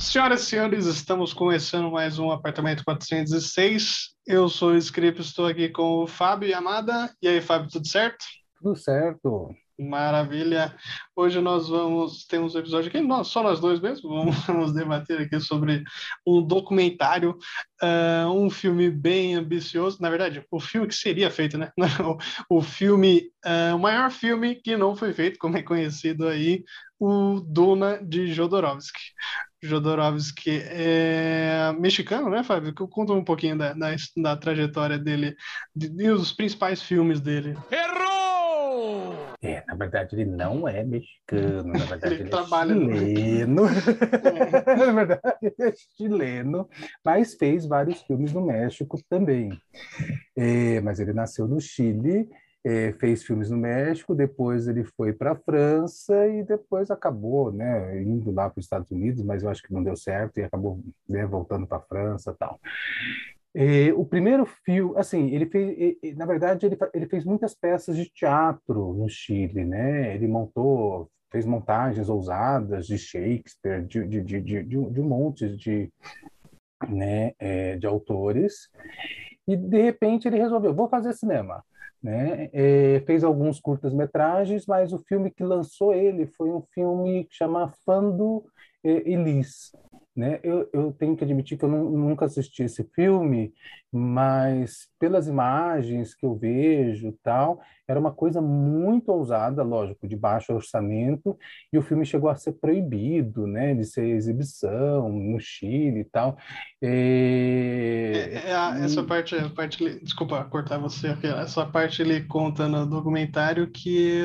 Senhoras e senhores, estamos começando mais um Apartamento 406. Eu sou o Script, estou aqui com o Fábio Yamada. E aí, Fábio, tudo certo? Tudo certo. Maravilha. Hoje nós vamos temos um episódio aqui, nós, só nós dois mesmo, vamos, vamos debater aqui sobre um documentário, uh, um filme bem ambicioso. Na verdade, o filme que seria feito, né? o, o filme, uh, o maior filme que não foi feito, como é conhecido aí, o Duna de Jodorowsky. Jodorowsky é mexicano, né, Fábio? Conta um pouquinho da, da, da trajetória dele e os principais filmes dele. Errou! É, na verdade ele não é mexicano, na verdade ele, ele é chileno. É. na verdade ele é chileno, mas fez vários filmes no México também. É, mas ele nasceu no Chile, é, fez filmes no México, depois ele foi para a França e depois acabou, né, indo lá para os Estados Unidos, mas eu acho que não deu certo e acabou né, voltando para a França, tal. É, o primeiro filme, assim, ele fez, na verdade, ele, ele fez muitas peças de teatro no Chile, né? Ele montou, fez montagens ousadas de Shakespeare, de, de, de, de, de um monte de, né, é, de autores, e de repente ele resolveu, vou fazer cinema. Né? É, fez alguns curtas-metragens, mas o filme que lançou ele foi um filme que chama Fando Elis, né? Eu, eu tenho que admitir que eu nunca assisti esse filme, mas pelas imagens que eu vejo tal, era uma coisa muito ousada, lógico, de baixo orçamento, e o filme chegou a ser proibido, né, de ser exibição no Chile e tal. É... É, é, essa parte, a parte, desculpa cortar você, essa parte ele conta no documentário que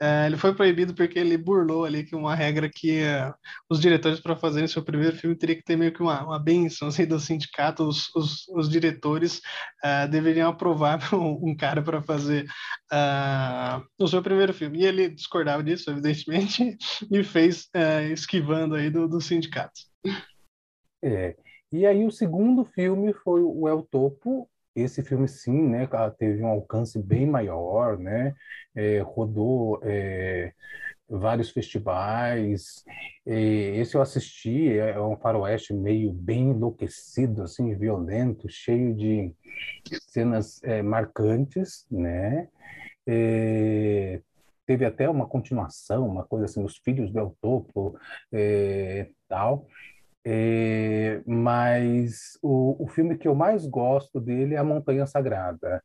é, ele foi proibido porque ele burlou ali que uma regra que uh, os diretores para fazerem seu primeiro filme teria que ter meio que uma, uma benção assim, do sindicato, os, os, os diretores uh, deveriam aprovar um, cara para fazer uh, o seu primeiro filme. E ele discordava disso, evidentemente, e fez esquivando aí do, do sindicato. É. E aí o segundo filme foi o El Topo, esse filme sim, né, teve um alcance bem maior, né, é, rodou é, vários festivais. esse eu assisti, é, é um faroeste meio bem enlouquecido, assim, violento, cheio de cenas é, marcantes, né. Teve até uma continuação, uma coisa assim, os filhos do Topo, é, tal. É, mas o, o filme que eu mais gosto dele é A Montanha Sagrada.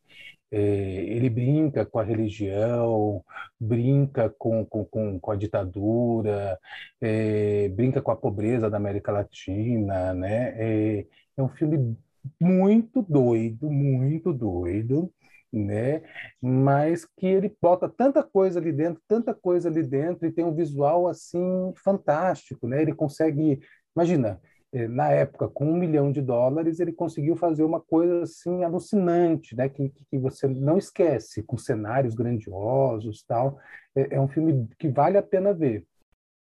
É, ele brinca com a religião, brinca com, com, com, a ditadura, é, brinca com a pobreza da América Latina, né? É, é um filme muito doido, muito doido, né? Mas que ele bota tanta coisa ali dentro, tanta coisa ali dentro e tem um visual assim fantástico, né? Ele consegue Imagina, eh, na época, com um milhão de dólares, ele conseguiu fazer uma coisa assim alucinante, né? Que, que você não esquece, com cenários grandiosos, tal. É, é, um filme que vale a pena ver,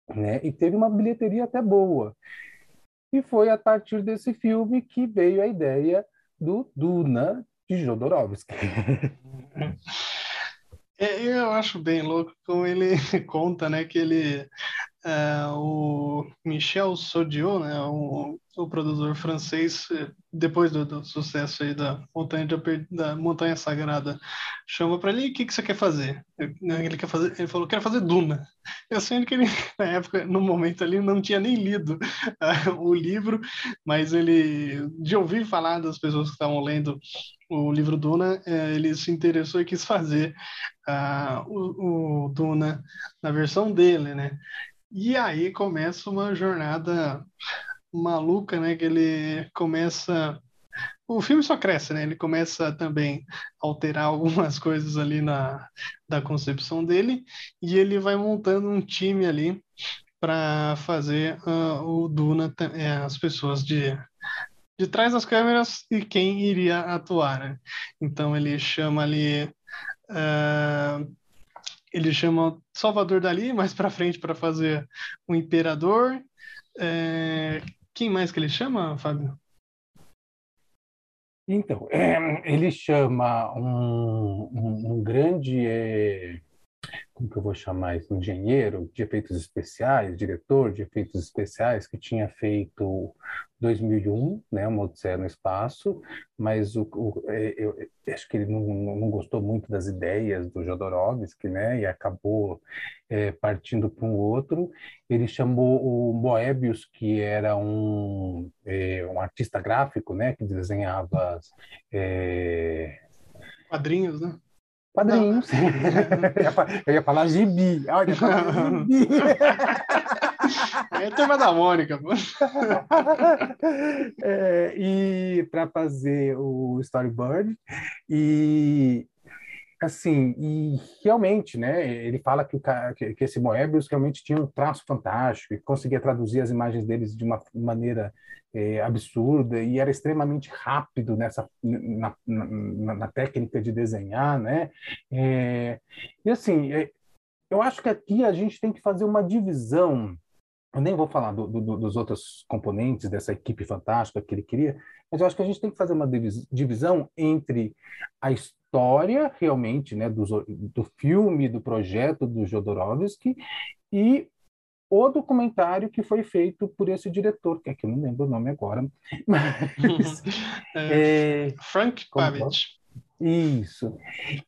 né? E teve uma bilheteria até boa. E foi a partir desse filme que veio a ideia do Duna de Jodorowsky. É, eu acho bem louco como ele conta, né, que ele é, o Michel Sodiot, né, o, o produtor francês, depois do, do sucesso aí da Montanha, de, da Montanha Sagrada, chama para ele, o que, que você quer fazer? Né, ele, quer fazer? ele falou, quero fazer Duna. Eu sei que ele, na época, no momento ali, não tinha nem lido uh, o livro, mas ele, de ouvir falar das pessoas que estavam lendo o livro Duna, uh, ele se interessou e quis fazer uh, o, o Duna na versão dele, né? E aí começa uma jornada maluca, né? Que ele começa. O filme só cresce, né? Ele começa também a alterar algumas coisas ali na da concepção dele e ele vai montando um time ali para fazer uh, o Duna, é, as pessoas de de trás das câmeras e quem iria atuar, né? Então ele chama ali uh, ele chama Salvador Dali mais para frente para fazer o Imperador. É... Quem mais que ele chama, Fábio? Então, é, ele chama um, um, um grande é, como que eu vou chamar isso, engenheiro de efeitos especiais, diretor de efeitos especiais, que tinha feito 2001, né, uma Odisseia no Espaço, mas o, o é, eu, eu, acho que ele não, não gostou muito das ideias do Jodorowsky, né, e acabou é, partindo para um outro. Ele chamou o Moebius, que era um, é, um artista gráfico, né, que desenhava é... quadrinhos, né? Quadrinhos. eu ia falar gibi. Olha, ia falar gibi. É tema da Mônica. É, e para fazer o storyboard. E assim, e realmente, né, ele fala que, o, que, esse Moebius realmente tinha um traço fantástico e conseguia traduzir as imagens deles de uma maneira é, absurda e era extremamente rápido nessa na, na, na técnica de desenhar, né? É, e assim, é, eu acho que aqui a gente tem que fazer uma divisão eu nem vou falar do, do, dos outros componentes dessa equipe fantástica que ele queria, mas eu acho que a gente tem que fazer uma divisão entre a história realmente, né, do, do filme, do projeto do Jodorowsky e o documentário que foi feito por esse diretor, que aqui eu não lembro o nome agora, mas, é, é, Frank Babbage. Isso.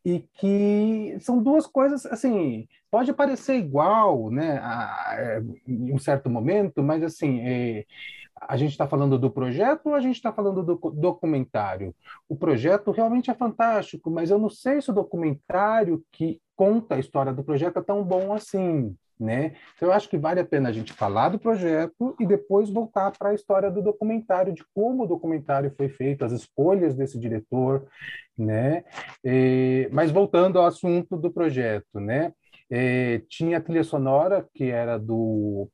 E que são duas coisas, assim, pode parecer igual, né, a, a, em um certo momento, mas, assim, é, a gente está falando do projeto ou a gente está falando do documentário? O projeto realmente é fantástico, mas eu não sei se o documentário que conta a história do projeto é tão bom assim. Né? Então, eu acho que vale a pena a gente falar do projeto e depois voltar para a história do documentário, de como o documentário foi feito, as escolhas desse diretor, né? E, mas voltando ao assunto do projeto, né? E, tinha a trilha sonora que era do,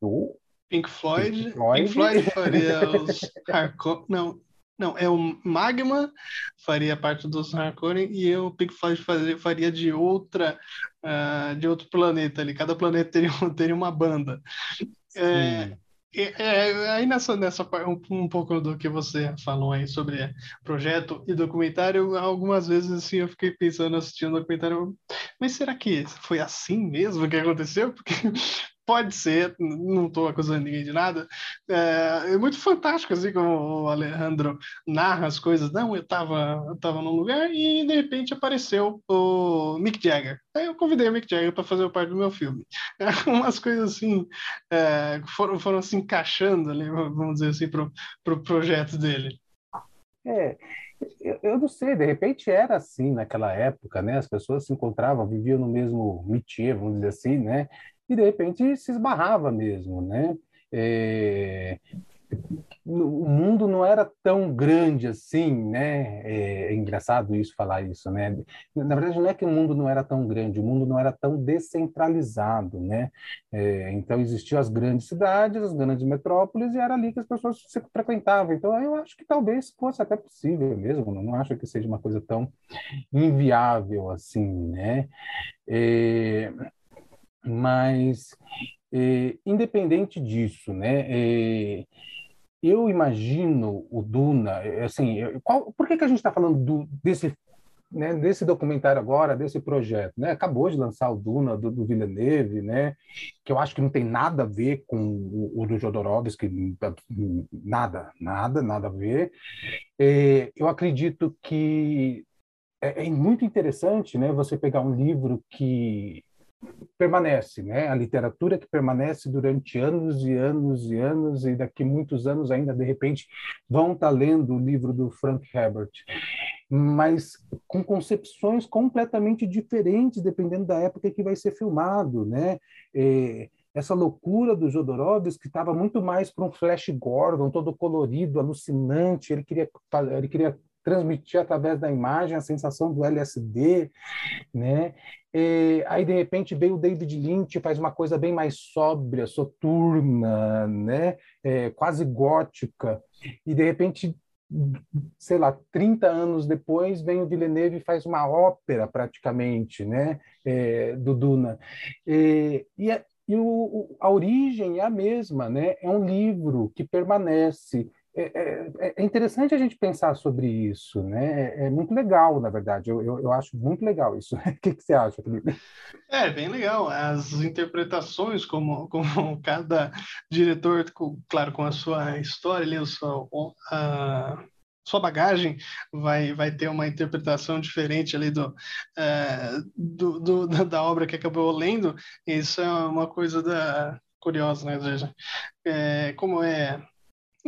do Pink Floyd. Pink Floyd, Pink Floyd faria os hardcore. Não, não, é o Magma faria parte dos Harkonnen e o Pink Floyd faria, faria de outra uh, de outro planeta ali. Cada planeta teria, teria uma banda. É, é, aí nessa, nessa um, um pouco do que você falou aí sobre projeto e documentário, algumas vezes assim eu fiquei pensando assistindo o documentário, mas será que foi assim mesmo que aconteceu? Porque pode ser, não estou acusando ninguém de nada, é, é, muito fantástico, assim como o Alejandro narra as coisas. Não, eu estava tava num lugar e de repente apareceu o Mick Jagger. Aí eu convidei o Mick Jagger para fazer parte do meu filme. É, umas coisas assim é, foram, foram se encaixando ali, vamos dizer assim, para o pro projeto dele. É, eu, eu, não sei, de repente era assim naquela época, né? As pessoas se encontravam, viviam no mesmo métier, vamos dizer assim, né? E de repente se esbarrava mesmo, né? É, o mundo não era tão grande assim, né? É, é, engraçado isso falar isso, né? Na verdade, não é que o mundo não era tão grande, o mundo não era tão descentralizado, né? É, então existiam as grandes cidades, as grandes metrópoles e era ali que as pessoas se frequentavam. Então eu acho que talvez fosse até possível mesmo. Não acho que seja uma coisa tão inviável assim, né? É, mas, é, independente disso, né, é, eu imagino o Duna, é, assim, qual, por que, que a gente está falando do, desse, né, desse documentário agora, desse projeto? Né? Acabou de lançar o Duna do, do Villeneuve, né, que eu acho que não tem nada a ver com o, o do Jodorowsky, nada, nada, nada a ver. É, eu acredito que é, é muito interessante né, você pegar um livro que permanece, né? A literatura que permanece durante anos e anos e anos e daqui muitos anos ainda de repente vão estar lendo o livro do Frank Herbert, mas com concepções completamente diferentes dependendo da época que vai ser filmado, né? É, essa loucura do Jodorowsky que estava muito mais para um Flash Gordon todo colorido, alucinante. Ele queria ele queria transmitir através da imagem a sensação do LSD, né? E, aí de repente veio o David Lynch faz uma coisa bem mais sóbria, soturna, né? É, quase gótica. E de repente sei lá, 30 anos depois, vem o Villeneuve e faz uma ópera praticamente, né, é, do Duna. E, e, e o, a origem é a mesma, né? É um livro que permanece é, é, é, interessante a gente pensar sobre isso, né? É, é muito legal, na verdade. Eu, eu, eu acho muito legal isso. o que, que, você acha, Felipe? É, bem legal. As interpretações, como, como cada diretor, claro, com a sua história ali, a sua, a, sua bagagem vai, vai ter uma interpretação diferente ali do, do, do, da obra que acabou lendo. Isso é uma coisa da, curiosa, né? Ou seja, é, como é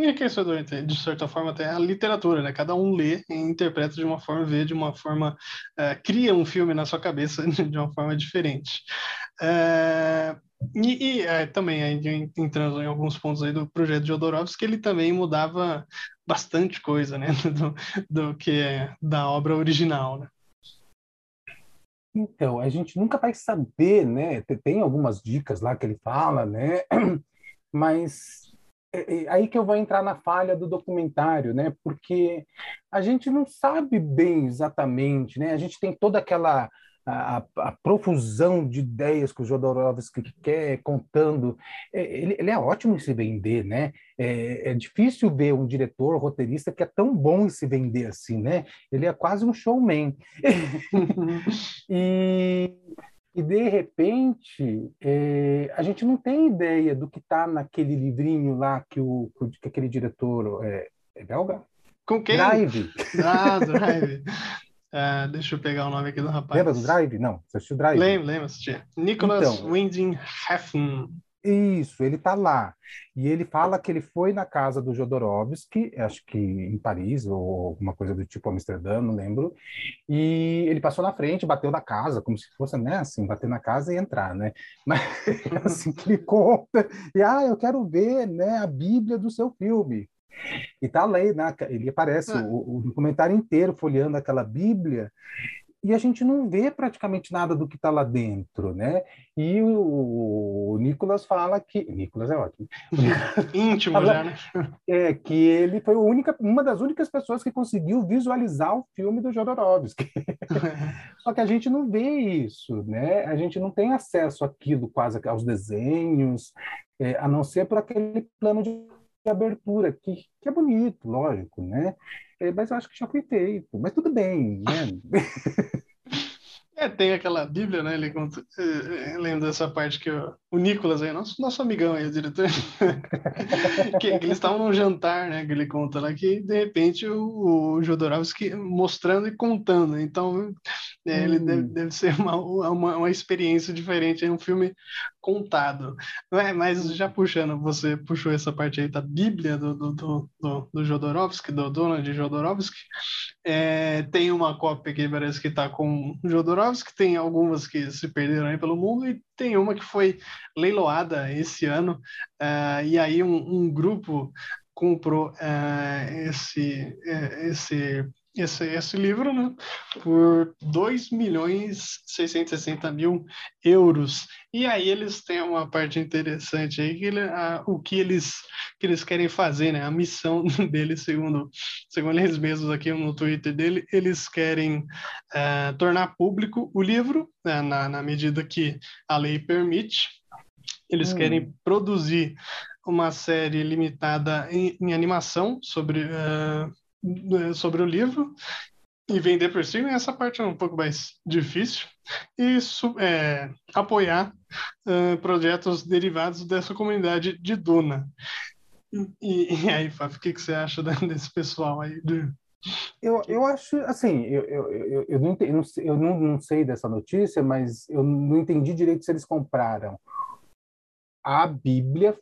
enriquecedor, de certa forma, até a literatura, né? Cada um lê e interpreta de uma forma, vê de uma forma, uh, cria um filme na sua cabeça de uma forma diferente. Uh, e, e é, também, entrando em alguns pontos aí do projeto de Jodorowsky, ele também mudava bastante coisa, né? Do, do que é da obra original, né? Então, a gente nunca vai saber, né? Tem algumas dicas lá que ele fala, né? Mas é, é aí que eu vou entrar na falha do documentário, né? Porque a gente não sabe bem exatamente, né? A gente tem toda aquela a, a, profusão de ideias que o Jodorowsky quer contando. É, ele, ele, é ótimo em se vender, né? É, é, difícil ver um diretor, roteirista que é tão bom em se vender assim, né? Ele é quase um showman. e e, de repente, é, a gente não tem ideia do que está naquele livrinho lá que, o, que aquele diretor é, é belga? Com quem? Drive. Ah, Drive. Uh, deixa eu pegar o nome aqui do rapaz. Lembra do Drive? Não, você assistiu Drive? Lembro, lembro, assisti. Nicholas então, Winding Refn. Isso, ele está lá. E ele fala que ele foi na casa do Jodorowsky, acho que em Paris, ou alguma coisa do tipo Amsterdã, não lembro. E ele passou na frente, bateu na casa, como se fosse, né, assim, bater na casa e entrar, né? Mas assim que ele conta, e ah, eu quero ver, né, a Bíblia do seu filme. E tá lá, né? ele aparece ah. o, o documentário inteiro folheando aquela Bíblia e a gente não vê praticamente nada do que está lá dentro, né? E o, o Nicolas fala que Nicolas é ótimo, íntimo fala, já, né? É que ele foi única, uma das únicas pessoas que conseguiu visualizar o filme do Jodorowsky. Só que a gente não vê isso, né? A gente não tem acesso àquilo quase aos desenhos, é, a não ser por aquele plano de abertura que, que é bonito, lógico, né? Mas eu acho que já foi feito. Mas tudo bem, né? É, tem aquela Bíblia, né? Ele conta, é, é, lembro dessa parte que o, o Nicolas aí, nosso, nosso amigão aí, o diretor, que, que, eles estavam num jantar, né? Que ele conta lá que de repente o, o Jodorowsky mostrando e contando. Então, é, ele deve, hum. deve, ser uma, uma, uma, experiência diferente, é um filme contado. É, mas já puxando, você puxou essa parte aí da Bíblia do, do, do, do, do Jodorowsky, do Donald Jodorowsky. É, tem uma cópia que parece que está com Jodorowsky, tem algumas que se perderam aí pelo mundo e tem uma que foi leiloada esse ano. Uh, e aí um, um grupo comprou uh, esse, uh, esse esse, esse livro né, por 2 milhões 660 mil euros. E aí eles têm uma parte interessante aí, que ele, a, o que eles, que eles querem fazer, né? A missão deles, segundo, segundo eles mesmos aqui no Twitter dele, eles querem uh, tornar público o livro, né, na, na medida que a lei permite. Eles hum. querem produzir uma série limitada em, em animação sobre uh, sobre o livro e vender por cima, essa parte é um pouco mais difícil, e é, apoiar uh, projetos derivados dessa comunidade de Duna. E, e aí, Fábio, o que, que você acha desse pessoal aí? De... Eu, eu acho, assim, eu, eu, eu, eu, não, entendi, eu não, não sei dessa notícia, mas eu não entendi direito se eles compraram a Bíblia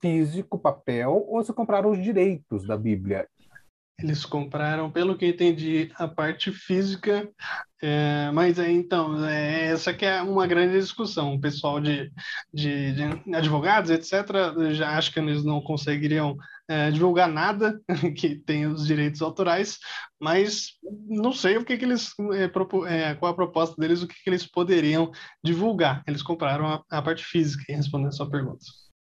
físico, papel, ou se compraram os direitos da Bíblia. Eles compraram, pelo que entendi, a parte física, é, mas é, então, é, essa que é uma grande discussão. O pessoal de, de, de advogados, etc., já acha que eles não conseguiriam é, divulgar nada que tem os direitos autorais, mas não sei o que, que eles, é, é, qual a proposta deles, o que, que eles poderiam divulgar. Eles compraram a, a parte física, respondendo a sua pergunta.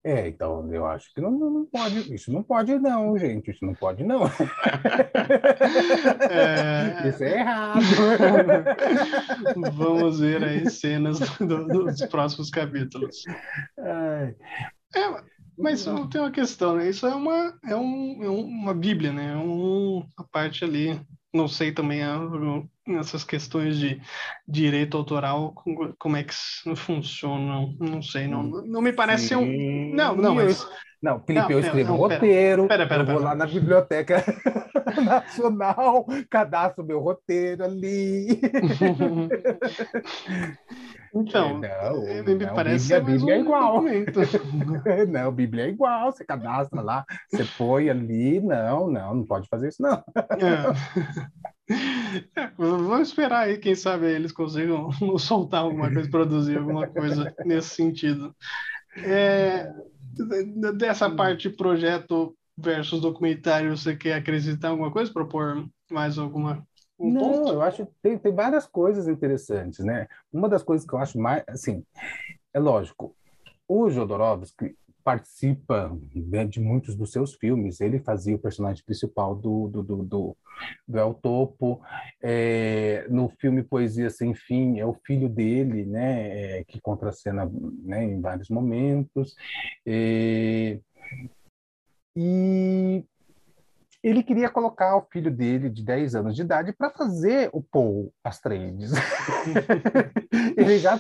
É, então eu acho que não, não pode, isso não pode não, gente, isso não pode não. É... Isso é errado. Vamos ver aí cenas do, dos próximos capítulos. É, Mas tem uma questão, né? Isso é uma, é, um, é uma bíblia, né? É um, a parte ali, não sei também a, essas questões de direito autoral, como é que funcionam, não sei, não, não me parece ser um... Não, não, mas... Não, Felipe, não, eu escrevo não, um roteiro, pera, pera, pera, eu vou lá na Biblioteca Nacional, cadastro meu roteiro ali. Então, não, me não, parece Bíblia, Bíblia um é igual. não, Bíblia é igual, você cadastra lá, você põe ali, não, não, não pode fazer isso não. É. É, vamos esperar aí, quem sabe eles consigam soltar alguma coisa, produzir alguma coisa nesse sentido. É, dessa hum. parte projeto versus documentário, você quer acrescentar alguma coisa, propor mais alguma um Não, ponto? eu acho que tem, tem várias coisas interessantes, né? Uma das coisas que eu acho mais, assim, é lógico, o Jodorowsky participa né, de muitos dos seus filmes. Ele fazia o personagem principal do, do, do, do, do El Topo. É, no filme Poesia Sem Fim, é o filho dele né, é, que contracena né, em vários momentos. É, e ele queria colocar o filho dele de 10 anos de idade para fazer o Paul Astreides. ele já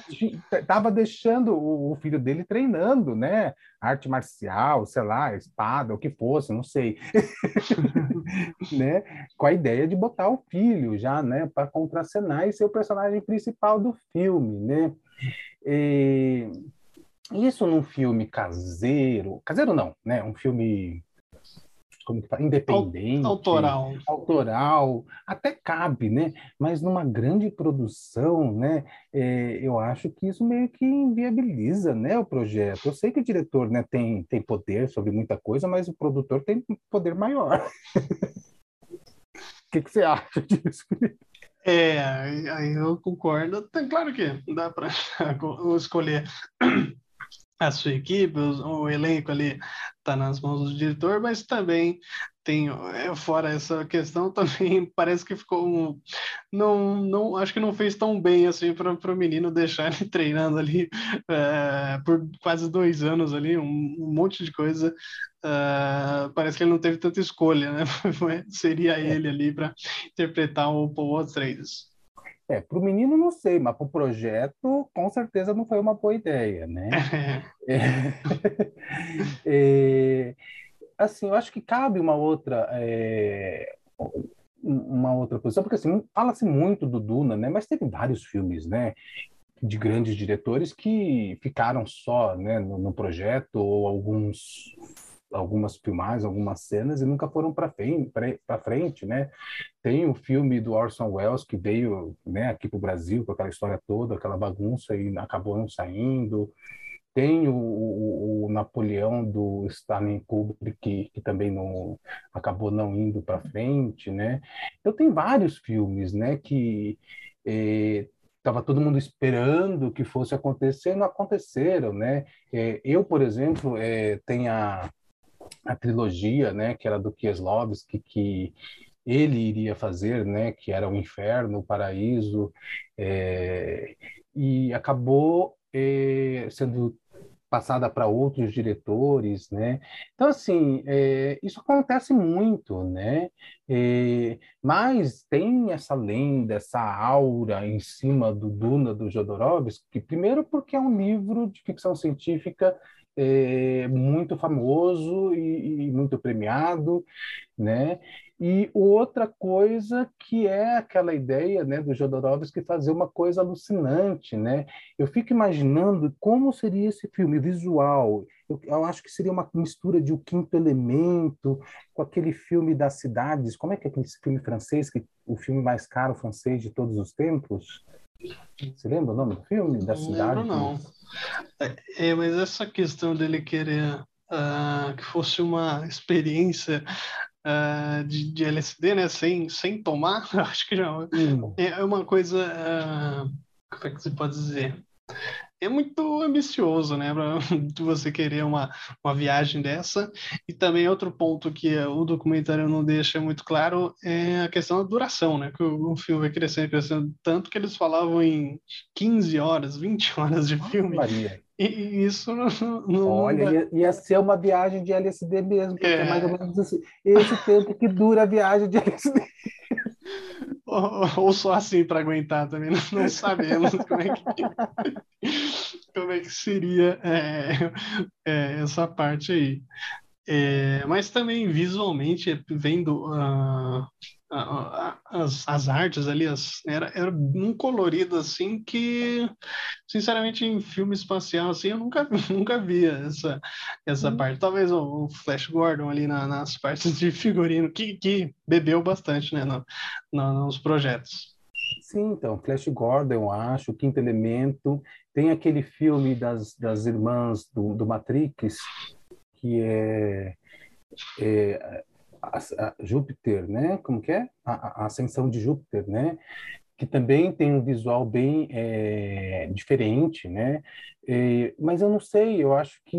estava deixando o filho dele treinando, né? Arte marcial, sei lá, espada, o que fosse, não sei. né? Com a ideia de botar o filho já, né, para contracenar e ser o personagem principal do filme, né? E... Isso num filme caseiro, caseiro não, né? Um filme como que fala? independente, autoral, autoral, até cabe, né? Mas numa grande produção, né? É, eu acho que isso meio que inviabiliza, né, o projeto. Eu sei que o diretor, né, tem tem poder sobre muita coisa, mas o produtor tem poder maior. O que, que você acha disso? É, aí eu concordo. Claro que dá para escolher a sua equipe, o, o elenco ali está nas mãos do diretor, mas também tem, é, fora essa questão, também parece que ficou um, não, não, acho que não fez tão bem assim para o menino deixar ele treinando ali é, por quase dois anos ali, um, um monte de coisa. Uh, parece que ele não teve tanta escolha, né? Seria ele ali para interpretar o Paul Atreides. É, para o menino não sei, mas para o projeto com certeza não foi uma boa ideia, né? é, é, assim, eu acho que cabe uma outra é, uma outra posição, porque assim, fala-se muito do Duna, né? Mas teve vários filmes, né? De grandes diretores que ficaram só né, no, no projeto, ou alguns algumas filmagens, algumas cenas e nunca foram para frente, frente, né? Tem o filme do Orson Welles que veio, né, aqui para o Brasil com aquela história toda, aquela bagunça e acabou não saindo. Tem o, o, o Napoleão do Stanley Kubrick que, que, também não acabou não indo para frente, né? Então tem vários filmes, né, que estava eh, todo mundo esperando que fosse acontecer, não aconteceram, né? É, eu, por exemplo, é, tenho a, a trilogia, né, que era do Kieslowski, que ele iria fazer, né, que era o Inferno, o Paraíso, é, e acabou é, sendo passada para outros diretores, né? Então assim, é, isso acontece muito, né? É, mas tem essa lenda, essa aura em cima do Duna do Jodorowsky, primeiro porque é um livro de ficção científica é, muito famoso e, e, muito premiado, né? E outra coisa que é aquela ideia, né, do Jodorowsky fazer uma coisa alucinante, né? Eu fico imaginando como seria esse filme visual. Eu, eu acho que seria uma mistura de O Quinto Elemento com aquele filme das cidades. Como é que é aquele filme francês, que o filme mais caro francês de todos os tempos? Você lembra o nome do filme? Da não cidade? Lembro, não. É, mas essa questão dele querer uh, que fosse uma experiência uh, de, de, LSD, né, sem, sem tomar, acho que já hum. é uma coisa. Uh, como é que se pode dizer? É muito ambicioso, né, para você querer uma, uma viagem dessa. E também outro ponto que o documentário não deixa muito claro é a questão da duração, né, que o, o filme vai crescendo, crescendo tanto que eles falavam em 15 horas, 20 horas de filme. Maria. E isso não. não Olha, não... Ia, ia, ser uma viagem de LSD mesmo, porque é, é mais ou menos assim, esse tempo que dura a viagem de LSD. Ou, ou só assim para aguentar também, não, não sabemos como é que, como é que seria é, é, essa parte aí. É, mas também visualmente, vendo uh, as, as artes ali, as, era, era um colorido assim que, sinceramente, em filme espacial assim, eu nunca, nunca via essa, essa hum. parte. Talvez o, o, Flash Gordon ali na, nas partes de figurino, que, que bebeu bastante né, no, no, nos projetos. Sim, então, Flash Gordon, eu acho, o Quinto Elemento, tem aquele filme das, das irmãs do, do Matrix, que é, é a, a Júpiter, né? Como que é? A, a, ascensão de Júpiter, né? Que também tem um visual bem é, diferente, né? É, mas eu não sei, eu acho que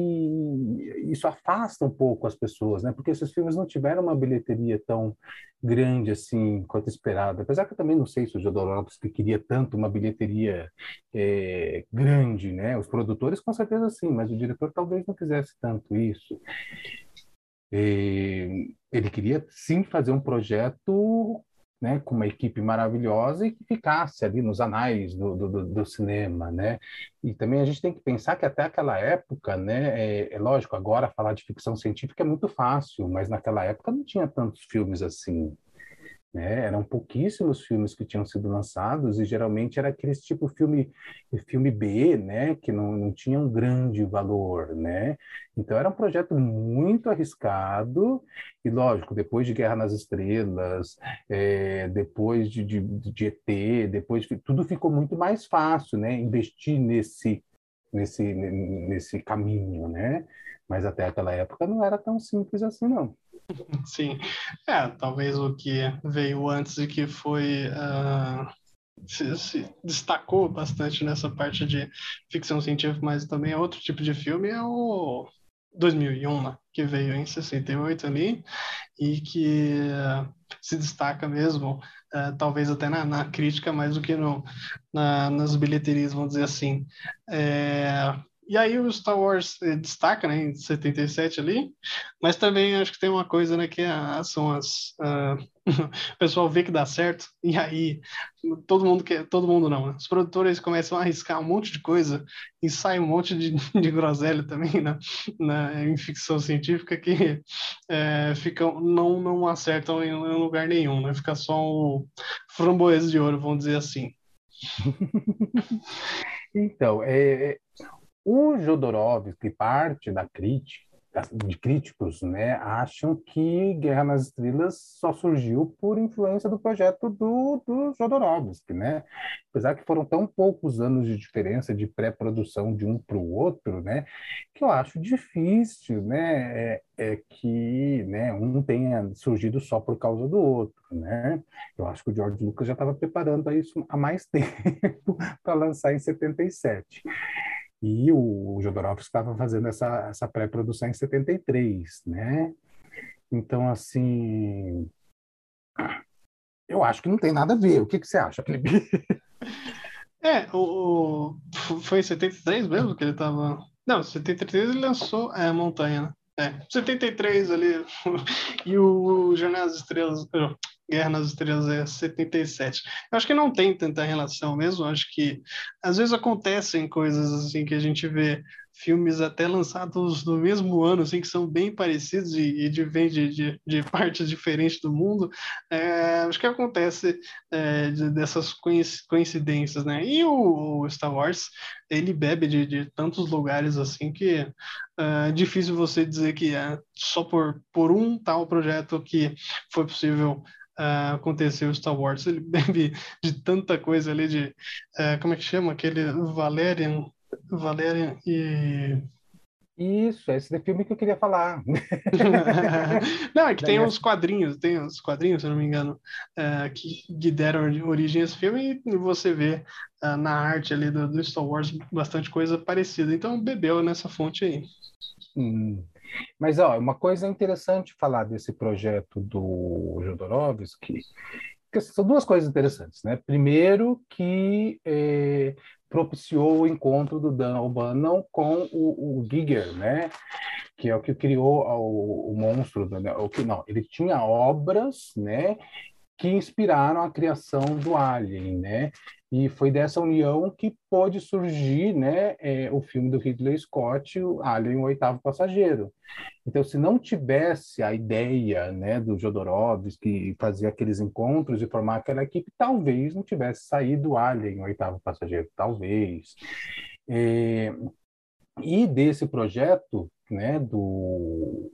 isso afasta um pouco as pessoas, né? Porque esses filmes não tiveram uma bilheteria tão grande assim quanto esperado. Apesar que eu também não sei se o Jodorowsky queria tanto uma bilheteria é, grande, né? Os produtores com certeza sim, mas o diretor talvez não quisesse tanto isso. E ele queria sim fazer um projeto né, com uma equipe maravilhosa e que ficasse ali nos anais do, do, do, cinema, né? E também a gente tem que pensar que até aquela época, né, é, é, lógico, agora falar de ficção científica é muito fácil, mas naquela época não tinha tantos filmes assim, né? Eram pouquíssimos filmes que tinham sido lançados e geralmente era aquele tipo filme filme B, né? Que não, não tinha um grande valor, né? Então era um projeto muito arriscado e lógico depois de Guerra nas Estrelas, é, depois de, de, de ET, depois de, tudo ficou muito mais fácil, né? Investir nesse nesse nesse caminho, né? Mas até aquela época não era tão simples assim, não. Sim, é, talvez o que veio antes e que foi uh, se, se, destacou bastante nessa parte de ficção científica, mas também é outro tipo de filme, é o 2001, né, que veio em 68 ali, e que uh, se destaca mesmo, uh, talvez até na, na, crítica mais do que no, na, nas bilheterias, vamos dizer assim. É, e aí o Star Wars eh, destaca, né, em 77 ali, mas também acho que tem uma coisa, né, que é, são as... Uh, o pessoal vê que dá certo, e aí todo mundo quer, todo mundo não, né? os produtores começam a arriscar um monte de coisa e sai um monte de, de groselha também na, na, em ficção científica que é, ficam, não, não acertam em, em lugar nenhum, né? Fica só um framboesa de ouro, vamos dizer assim. então, é, é o Jodorowsky, parte da crítica, de críticos, né, acham que Guerra nas Estrelas só surgiu por influência do projeto do, do Jodorowsky, né? Apesar que foram tão poucos anos de diferença de pré-produção de um para o outro, né, que eu acho difícil, né, é, é, que, né, um tenha surgido só por causa do outro, né? Eu acho que o George Lucas já estava preparando isso há mais tempo para lançar em 77. E o Jodorowsky estava fazendo essa, essa pré-produção em 73, né? Então, assim, eu acho que não tem nada a ver. O que, que você acha, Felipe? É, o, o, foi em 73 mesmo que ele estava. Não, 73 ele lançou é, Montanha, né? É, 73 ali. e o Jornal das Estrelas. Guerra nas Estrelas é 77. Eu acho que não tem tanta relação mesmo, acho que às vezes acontecem coisas assim que a gente vê filmes até lançados no mesmo ano, assim, que são bem parecidos e, e de, vem de, de, de, partes diferentes do mundo, é, acho que acontece é, de, dessas coincidências, né? E o, o, Star Wars, ele bebe de, de tantos lugares, assim, que é, é difícil você dizer que é só por, por um tal projeto que foi possível uh, aconteceu Star Wars. Ele bebe de tanta coisa ali, de. Uh, como é que chama? Aquele Valerian. Valerian e. Isso, esse é filme que eu queria falar. não, é que tem uns quadrinhos, tem uns quadrinhos, se não me engano, uh, que, que deram origem a esse filme e você vê uh, na arte ali do, do, Star Wars bastante coisa parecida. Então bebeu nessa fonte aí. Hum. Mas ó, uma coisa interessante falar desse projeto do Jodorowsky, que são duas coisas interessantes, né? Primeiro que é, propiciou o encontro do Dan O'Bannon com o, o Giger, né? que é o que criou o, o monstro, né? o que não, ele tinha obras, né, que inspiraram a criação do Alien, né? E foi dessa união que pôde surgir, né, é, o filme do Ridley Scott, o Alien, o Oitavo Passageiro. Então, se não tivesse a ideia, né, do Jodorowsky fazer aqueles encontros e formar aquela equipe, talvez não tivesse saído o Alien, o Oitavo Passageiro, talvez. É, e desse projeto, né, do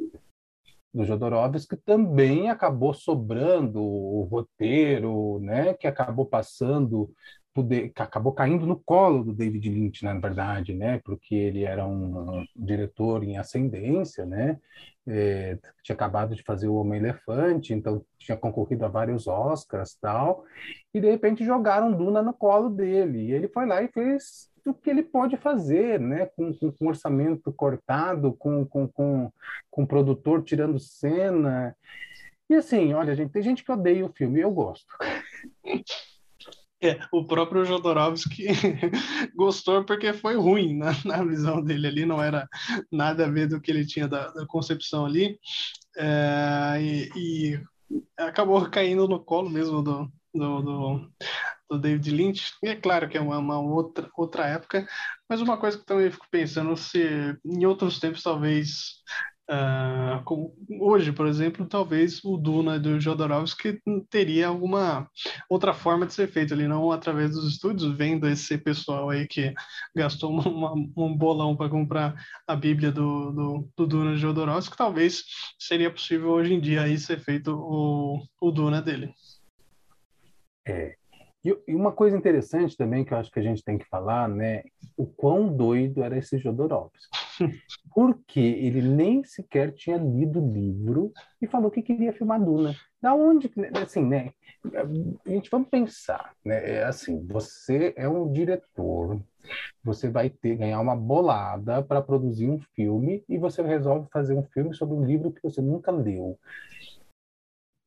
do Jodorowsky também acabou sobrando o roteiro, né, que acabou passando, que acabou caindo no colo do David Lynch, na verdade, né, porque ele era um, diretor em ascendência, né, é, tinha acabado de fazer o Homem Elefante, então tinha concorrido a vários Oscars tal, e de repente jogaram Duna no colo dele, e ele foi lá e fez o que ele pode fazer, né? com, com, com orçamento cortado, com, com, com, com produtor tirando cena. E assim, olha, gente, tem gente que odeia o filme, eu gosto. É, o próprio Jodorowsky gostou porque foi ruim na, na, visão dele ali, não era nada a ver do que ele tinha da, da concepção ali. É, e, e, acabou caindo no colo mesmo do, do, do, do David Lynch. E é claro que é uma, uma, outra, outra época, mas uma coisa que também fico pensando se em outros tempos talvez Uh, hoje, por exemplo, talvez o Duna do Jodorowsky teria alguma outra forma de ser feito ali, não através dos estúdios, vendo esse pessoal aí que gastou uma, um bolão para comprar a Bíblia do, do, do Duna de Jodorowsky, talvez seria possível hoje em dia aí ser feito o, o Duna dele. É. E, uma coisa interessante também que eu acho que a gente tem que falar, né? O quão doido era esse Jodorowsky. Porque ele nem sequer tinha lido o livro e falou que queria filmar Duna. Da onde, assim, né? A gente vamos pensar, né? É assim, você é um diretor, você vai ter ganhar uma bolada para produzir um filme e você resolve fazer um filme sobre um livro que você nunca leu.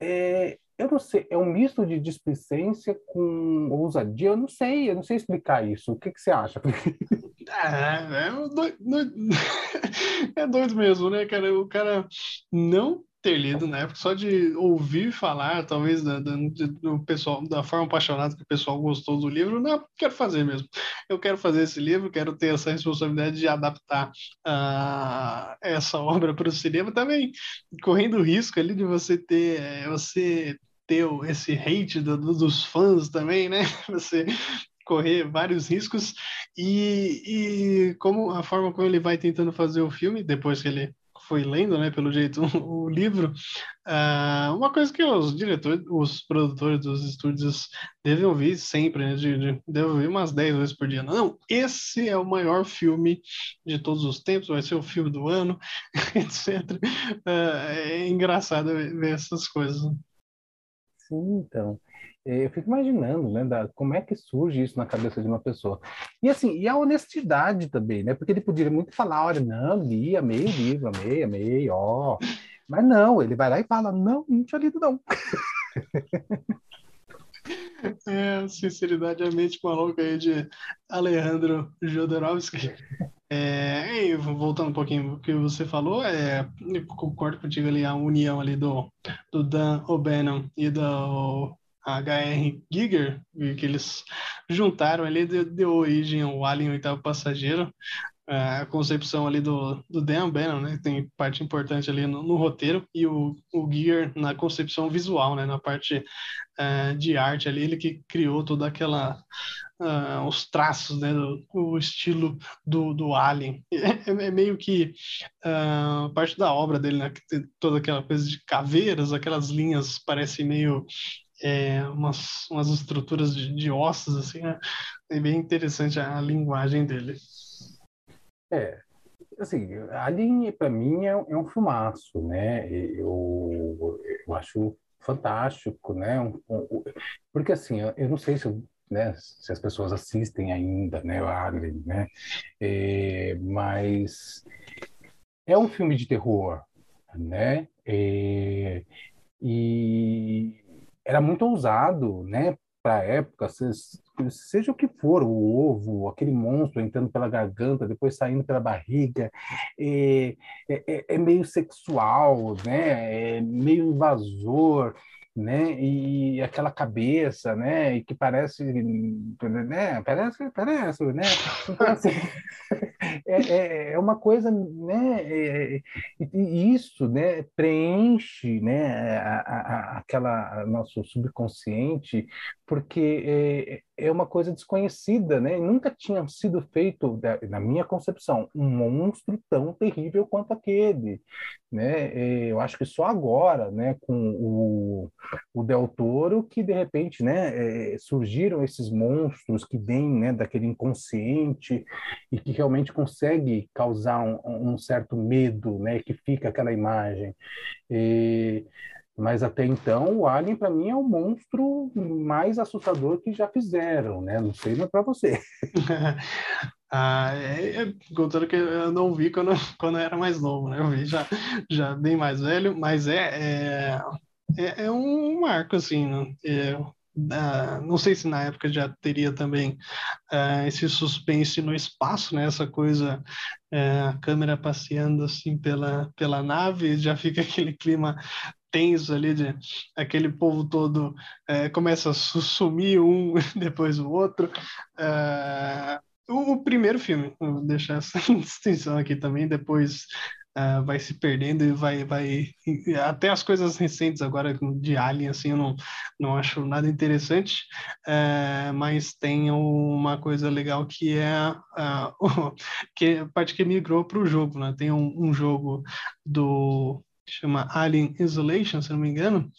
É, eu não sei, é um misto de displicência com ousadia, eu não sei, eu não sei explicar isso. O que, que você acha? É, é, doido, é doido mesmo, né, cara? O cara não ter lido na época, só de ouvir falar, talvez, da, do pessoal, da forma apaixonada que o pessoal gostou do livro, não, quero fazer mesmo. Eu quero fazer esse livro, quero ter essa responsabilidade de adaptar uh, essa obra para o cinema também, correndo o risco ali de você ter, é, você ter esse hate do, do, dos fãs também, né? Você correr vários riscos e, e como a forma como ele vai tentando fazer o filme depois que ele foi lendo, né, pelo jeito, o livro, uh, uma coisa que os diretores, os produtores dos estúdios devem ouvir sempre, né, de, de, devem ouvir umas 10 vezes por dia. Não, esse é o maior filme de todos os tempos, vai ser o filme do ano, etc. Uh, ah, é engraçado ver essas coisas. Então. É, eu fico imaginando, né, da, como é que surge isso na cabeça de uma pessoa. E assim, e a honestidade também, né? Porque ele poderia muito falar, olha, não, li, amei o livro, amei, amei, ó. Mas não, ele vai lá e fala, não, não tinha lido, não. É, sinceridade, a mente maluca aí de Alejandro Jodorowsky. É, voltando um pouquinho o que você falou, é, concordo contigo ali, a união ali do, do Dan O'Bannon e do H.R. Giger, que eles juntaram ali, deu, deu origem ao Alien Oitavo Passageiro, a concepção ali do, do Dan Bannon, né, tem parte importante ali no, no roteiro, e o, o Gear na concepção visual, né, na parte uh, de arte ali, ele que criou toda aquela, uh, os traços, né, do, o estilo do, do Alien. É, é meio que uh, parte da obra dele, né, toda aquela coisa de caveiras, aquelas linhas parecem meio é, umas, umas estruturas de, de ossos, assim, né? É bem interessante a, a linguagem dele. É, assim, Alien para mim é, é, um filmaço, né? Eu, eu acho fantástico, né? Um, um, porque assim, eu, eu não sei se, né, se as pessoas assistem ainda, né? O Alien, né? É, mas é um filme de terror, né? É, e era muito ousado, né? Para a época, seja o que for, o ovo, aquele monstro entrando pela garganta, depois saindo pela barriga, é, é, é, é meio sexual, né? É meio invasor né? E aquela cabeça, né? E que parece, né? Parece, parece, né? Então, assim, é, é, é, uma coisa, né? É, e isso, né? Preenche, né? A, a, aquela nosso subconsciente, porque é, é uma coisa desconhecida, né? Nunca tinha sido feito, na minha concepção, um monstro tão terrível quanto aquele, né? Eu acho que só agora, né? Com o o Del Toro, que de repente né, é, surgiram esses monstros que vêm né, daquele inconsciente e que realmente consegue causar um, um certo medo, né, que fica aquela imagem. E, mas até então, o Alien, para mim, é o monstro mais assustador que já fizeram, né? Não sei, mas para você. ah, é, é, contando que eu não vi quando, quando eu era mais novo, né? Eu vi já, já bem mais velho, mas é, é é, é um marco, assim, né? É, uh, não sei se na época já teria também uh, esse suspense no espaço, né? Essa coisa, uh, a câmera passeando assim pela, pela nave, já fica aquele clima tenso ali de aquele povo todo uh, começa a sumir um depois o outro. O, o, primeiro filme, vou deixar essa distinção aqui também, depois uh, vai se perdendo e vai, vai até as coisas recentes agora de Alien assim eu não, não acho nada interessante uh, mas tem uma coisa legal que é que a parte que migrou para o jogo né? Tem um, um jogo do chama Alien Isolation se não me engano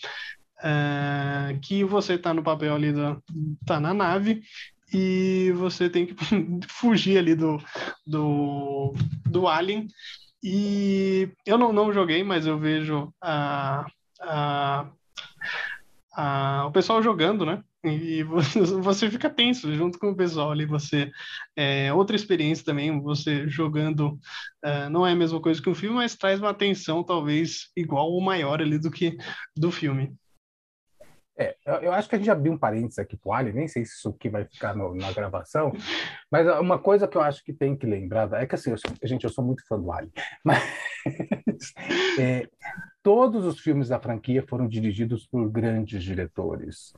que você está no papel ali, do, tá na nave e você tem que fugir ali do, do, do alien e eu não, não joguei, mas eu vejo a, a, a, o pessoal jogando, né? E você, você fica tenso junto com o pessoal ali. Você é outra experiência também. Você jogando uh, não é a mesma coisa que um filme, mas traz uma atenção talvez igual ou maior ali do que do filme. É, eu acho que a gente abriu um parênteses aqui pro Ali, nem sei se isso aqui vai ficar no, na gravação, mas uma coisa que eu acho que tem que lembrar é que assim, eu gente, eu sou muito fã do Ali, mas é, todos os filmes da franquia foram dirigidos por grandes diretores,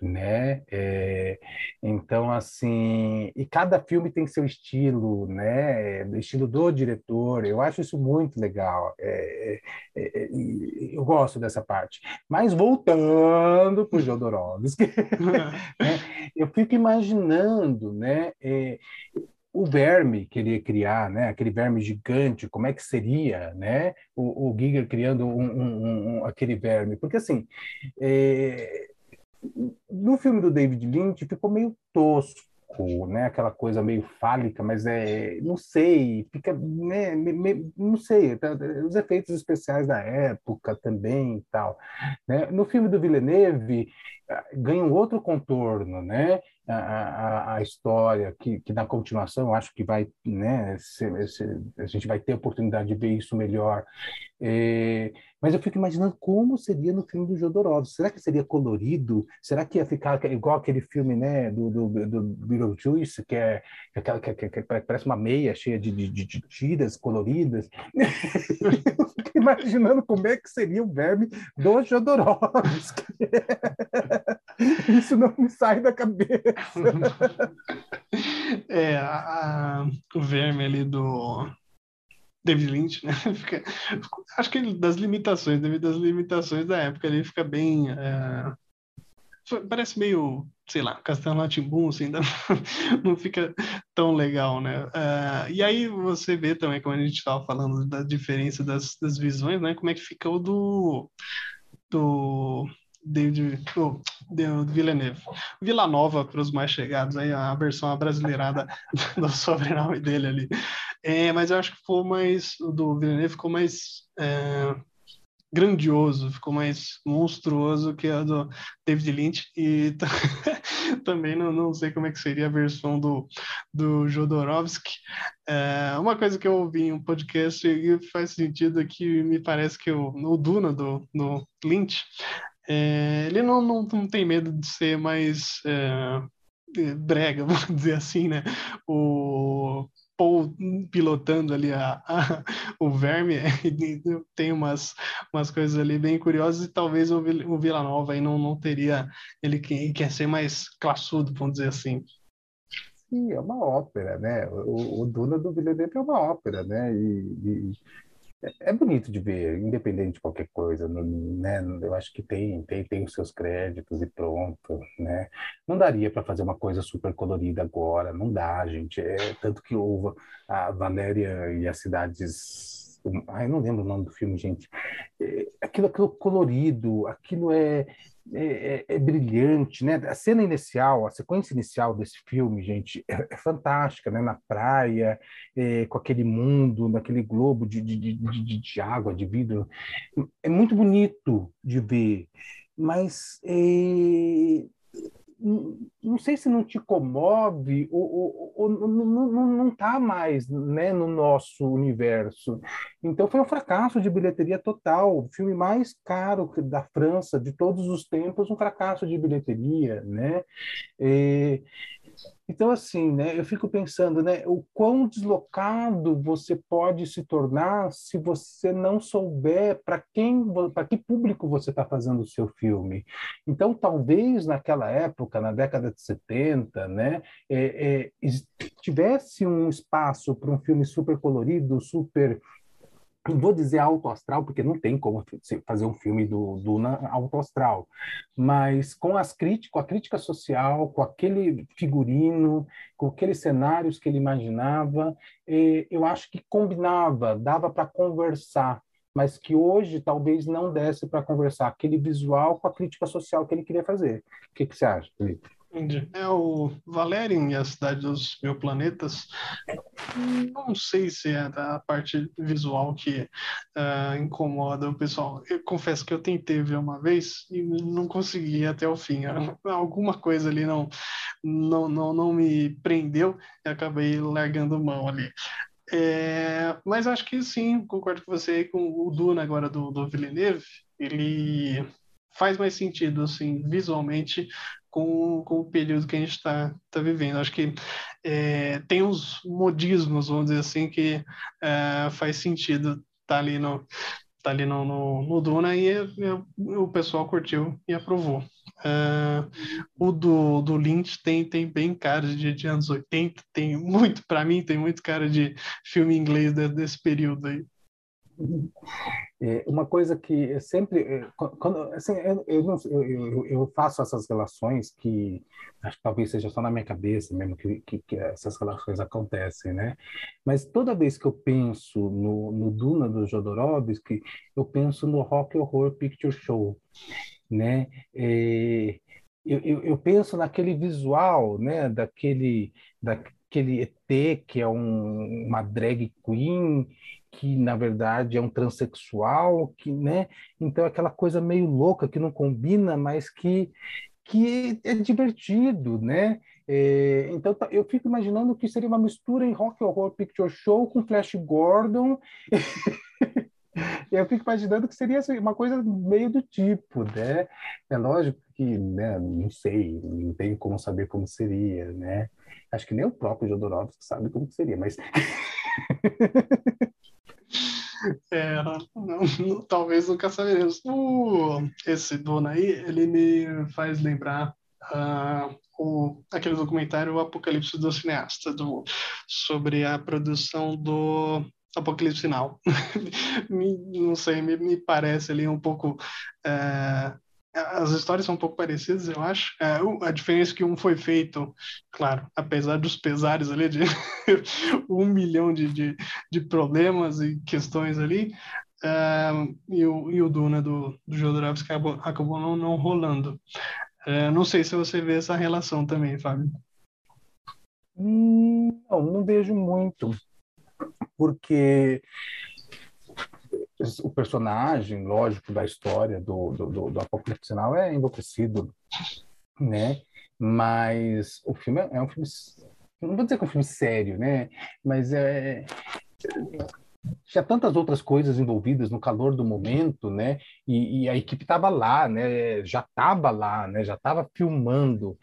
né? É, então, assim, e cada filme tem seu estilo, né? Estilo do diretor. Eu acho isso muito legal. É, é, é eu gosto dessa parte. Mas voltando para o Jodorowsky, né? eu fico imaginando, né? O verme que ele ia criar, né? Aquele verme gigante, como é que seria, né? O, o Giger criando um, um, um, aquele verme, porque assim, é... no filme do David Lynch ficou meio tosco, né? Aquela coisa meio fálica, mas é, não sei, fica, né? Me, me, não sei, tá, os efeitos especiais da época também, e tal, né? No filme do Villeneuve ah, ganha um outro contorno, né? A, a, a, história, que, que na continuação acho que vai, né, se, se, a gente vai ter a oportunidade de ver isso melhor. É, mas eu fico imaginando como seria no filme do Jodorowsky. Será que seria colorido? Será que ia ficar igual aquele filme né, do, do, do Beetlejuice, que é que, que, que, parece uma meia cheia de, de, de tiras coloridas? eu fico imaginando como é que seria o verme do Jodorowsky. Isso não me sai da cabeça. é, a, a, o verme ali do David Lynch, né? Fica, acho que das limitações, devido às limitações da época, ele fica bem. É, parece meio, sei lá, Castelo Latimbum, assim, ainda não fica tão legal, né? Uh, e aí você vê também, como a gente estava falando da diferença das, das visões, né? Como é que fica o do. do David oh, Villeneuve. Vila Nova para os mais chegados, aí a versão brasileirada do sobrenome dele ali. É, mas eu acho que ficou mais, o do Villeneuve ficou mais é, grandioso, ficou mais monstruoso que a do David Lynch e também não, não sei como é que seria a versão do, do Jodorowsky. É, uma coisa que eu ouvi em um podcast e faz sentido aqui, me parece que o, o Duna do, do Lynch é, ele não, não, não tem medo de ser mais. É, brega, vamos dizer assim, né? O Pilotando ali a, a, o verme, tem umas, umas coisas ali bem curiosas e talvez o, o Vila Nova aí não, não teria, ele que, quer ser mais classudo, vamos dizer assim. Sim, é uma ópera, né? O, o Duna do Villeneuve é uma ópera, né? E, e é bonito de ver, independente de qualquer coisa, né? Eu acho que tem, tem, tem os seus créditos e pronto, né? Não daria para fazer uma coisa super colorida agora, não dá, gente. É tanto que houve a Valéria e as cidades Ai, não lembro o nome do filme, gente. É, aquilo, aquilo colorido, aquilo é, é, é, é, brilhante, né? A cena inicial, a sequência inicial desse filme, gente, é, é fantástica, né? Na praia, é, com aquele mundo, naquele globo de, de, de, de, água, de vidro. É muito bonito de ver, mas é, não sei se não te comove ou, ou, ou não está mais né, no nosso universo. Então foi um fracasso de bilheteria total, o filme mais caro da França de todos os tempos, um fracasso de bilheteria, né? E, então, assim, né, eu fico pensando, né, o quão deslocado você pode se tornar se você não souber para quem, para que público você está fazendo o seu filme. Então, talvez naquela época, na década de 70, né, é, é, tivesse um espaço para um filme super colorido, super não vou dizer alto astral, porque não tem como fazer um filme do Duna alto astral, mas com as críticas, com a crítica social, com aquele figurino, com aqueles cenários que ele imaginava, eh, eu acho que combinava, dava para conversar, mas que hoje talvez não desse para conversar aquele visual com a crítica social que ele queria fazer. O que, que você acha, Felipe? Entendi. É o Valerian e a Cidade dos Mil Planetas. Não sei se é a parte visual que uh, incomoda o pessoal. Eu confesso que eu tentei ver uma vez e não consegui até o fim. Alguma coisa ali não, não, não, não me prendeu e acabei largando mão ali. É, mas acho que sim, concordo com você com o Duna agora do, do Villeneuve. Ele faz mais sentido, assim, visualmente, com, com o período que a gente está tá vivendo. Acho que é, tem uns modismos, vamos dizer assim, que é, faz sentido estar tá ali no tá ali no, no, no Duna e, e, o pessoal curtiu e aprovou. Uh, o do, do Lynch tem, tem bem cara de, de anos 80, tem muito, para mim, tem muito cara de filme inglês de, desse período aí. É, uma coisa que sempre é, quando assim, eu, eu, eu, faço essas relações que acho que talvez seja só na minha cabeça mesmo que, que, que, essas relações acontecem né? Mas toda vez que eu penso no, no Duna do Jodorowsky eu penso no Rock Horror Picture Show né? É, eu, eu, eu, penso naquele visual né? Daquele daquele ET que é um, uma drag queen que na verdade é um transexual, que, né? Então é aquela coisa meio louca que não combina, mas que que é divertido, né? É, então tá, eu fico imaginando que seria uma mistura em Rock Horror Picture Show com Flash Gordon. eu fico imaginando que seria assim, uma coisa meio do tipo, né? É lógico que, né, não sei, não tenho como saber como seria, né? Acho que nem o próprio Jodorowsky sabe como seria, mas É, não, talvez nunca saberemos. Esse dono aí, ele me faz lembrar uh, o, aquele documentário O Apocalipse do Cineasta, do, sobre a produção do Apocalipse Final. não sei, me, me parece ali um pouco uh, as histórias são um pouco parecidas, eu acho. É, a diferença é que um foi feito, claro, apesar dos pesares ali de um milhão de, de, de, problemas e questões ali, é, e, o, e o Duna do, do Jodorowsky acabou, acabou não, não rolando. É, não sei se você vê essa relação também, Fábio. Hum, não, não vejo muito, porque o personagem, lógico, da história do, do, do, do Apocalipse Sinal é enlouquecido, né? Mas o filme é, é um filme, não vou dizer que é um filme sério, né? Mas é tinha tantas outras coisas envolvidas no calor do momento, né? E, e a equipe estava lá, né? Já estava lá, né? Já estava filmando.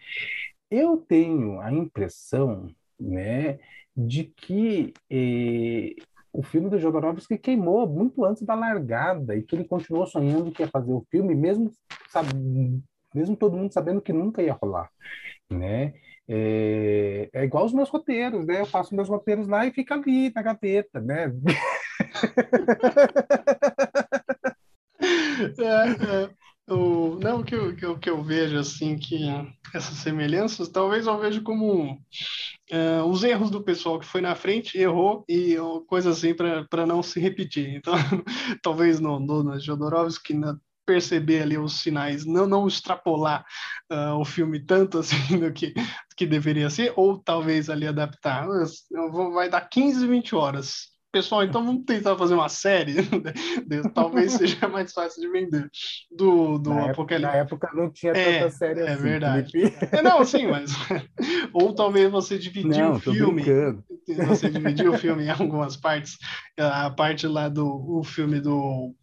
eu tenho a impressão, né, de que eh, o filme do Jodorowsky queimou muito antes da largada e que ele continuou sonhando que ia fazer o filme, mesmo, sabe, mesmo todo mundo sabendo que nunca ia rolar, né? É, é igual os meus roteiros, né? Eu faço meus roteiros lá e fica ali na gaveta, né? é, é. O, não, que eu, que, que eu vejo assim que essas semelhanças, talvez eu vejo como uh, os erros do pessoal que foi na frente, errou e coisa assim para não se repetir. Então, talvez no, no, no Jodorowsky na, perceber ali os sinais, não, não extrapolar uh, o filme tanto assim do que, que deveria ser, ou talvez ali adaptar. Vai dar 15, 20 horas pessoal, então vamos tentar fazer uma série. Talvez seja mais fácil de vender. Do, do na Apocalipse. na época não tinha é, tanta série é assim. É verdade. É, não, sim, mas. Ou talvez você dividir o filme. Você dividir o filme em algumas partes. A parte lá do o filme do